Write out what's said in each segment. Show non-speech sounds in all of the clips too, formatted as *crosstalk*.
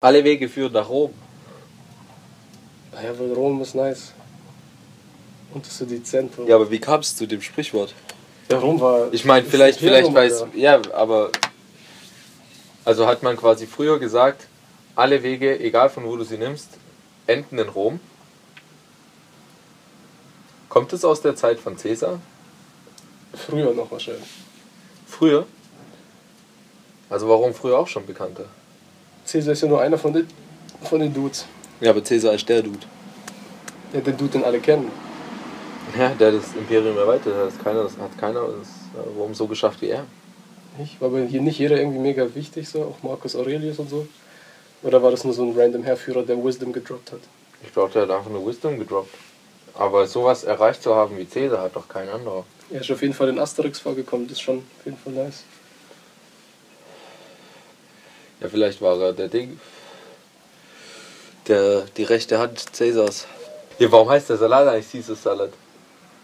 Alle Wege führen nach Rom. Ja, weil Rom ist nice. Und das ist so die Zentrum. Ja, aber wie kam es zu dem Sprichwort? Ja, Rom war. Ich meine, vielleicht, vielleicht weiß. Ja, aber. Also hat man quasi früher gesagt, alle Wege, egal von wo du sie nimmst, enden in Rom. Kommt es aus der Zeit von Caesar? Früher noch wahrscheinlich. Früher? Also warum früher auch schon bekannter? Caesar ist ja nur einer von den, von den Dudes. Ja, aber Caesar ist der Dude. Ja, den Dude, den alle kennen. Ja, der das Imperium erweitert hat. Das keiner, das hat keiner das äh, Rom so geschafft wie er. Nicht? War aber hier nicht jeder irgendwie mega wichtig, so, auch Marcus Aurelius und so. Oder war das nur so ein random Herführer, der Wisdom gedroppt hat? Ich glaube, der hat einfach nur Wisdom gedroppt. Aber sowas erreicht zu haben wie Caesar hat doch kein anderer. Er ist auf jeden Fall in Asterix vorgekommen, das ist schon auf jeden Fall nice. Ja, vielleicht war er der Ding. Der, die rechte Hand Cäsars. Ja, warum heißt der Salat eigentlich Caesar Salat?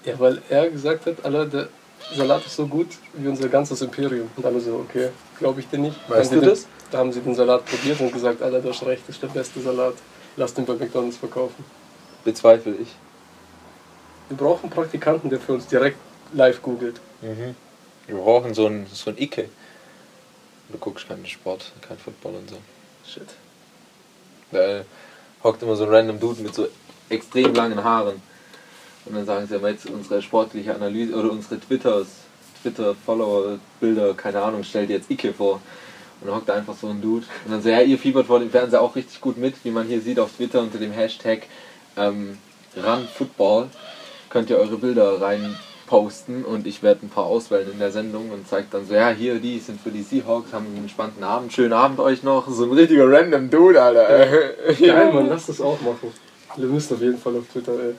Ja, weil er gesagt hat, Alter, der Salat ist so gut wie unser ganzes Imperium. Und alle so, okay, glaube ich dir nicht. Weißt du das? Den, da haben sie den Salat probiert und gesagt, Alter, du hast recht, das ist der beste Salat. Lass den bei McDonalds verkaufen. Bezweifle ich. Wir brauchen einen Praktikanten, der für uns direkt live googelt. Mhm. Wir brauchen so ein, so ein Icke. Du guckst keinen Sport, kein Football und so. Shit. Da hockt immer so ein random Dude mit so extrem langen Haaren. Und dann sagen sie aber jetzt unsere sportliche Analyse oder unsere Twitters, Twitter-Follower-Bilder, keine Ahnung, stellt jetzt Icke vor. Und dann hockt da einfach so ein Dude. Und dann so, ja, ihr fiebert vor dem Fernseher auch richtig gut mit, wie man hier sieht auf Twitter unter dem Hashtag ähm, RunFootball. Könnt ihr eure Bilder rein posten und ich werde ein paar auswählen in der Sendung und zeigt dann so, ja, hier, die sind für die Seahawks, haben einen entspannten Abend, schönen Abend euch noch. So ein richtiger random Dude, Alter. *laughs* Geil, Mann, lass das auch machen. Wir müssen auf jeden Fall auf Twitter, ey.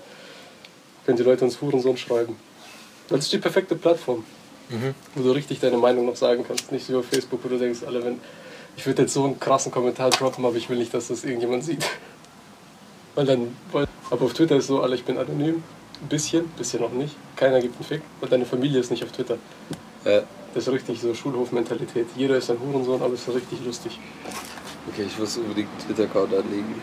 Können die Leute uns Hurensohn schreiben. Das ist die perfekte Plattform, Mhm. wo du richtig deine Meinung noch sagen kannst. Nicht wie auf Facebook, wo du denkst, alle, wenn. Ich würde jetzt so einen krassen Kommentar droppen, aber ich will nicht, dass das irgendjemand sieht. Weil dann. Weil, aber auf Twitter ist so, alle, ich bin anonym. Ein bisschen, bisschen noch nicht. Keiner gibt einen Fick. Und deine Familie ist nicht auf Twitter. Ja. Das ist richtig so Schulhofmentalität. Jeder ist ein Hurensohn, aber es ist richtig lustig. Okay, ich muss unbedingt einen Twitter-Account anlegen.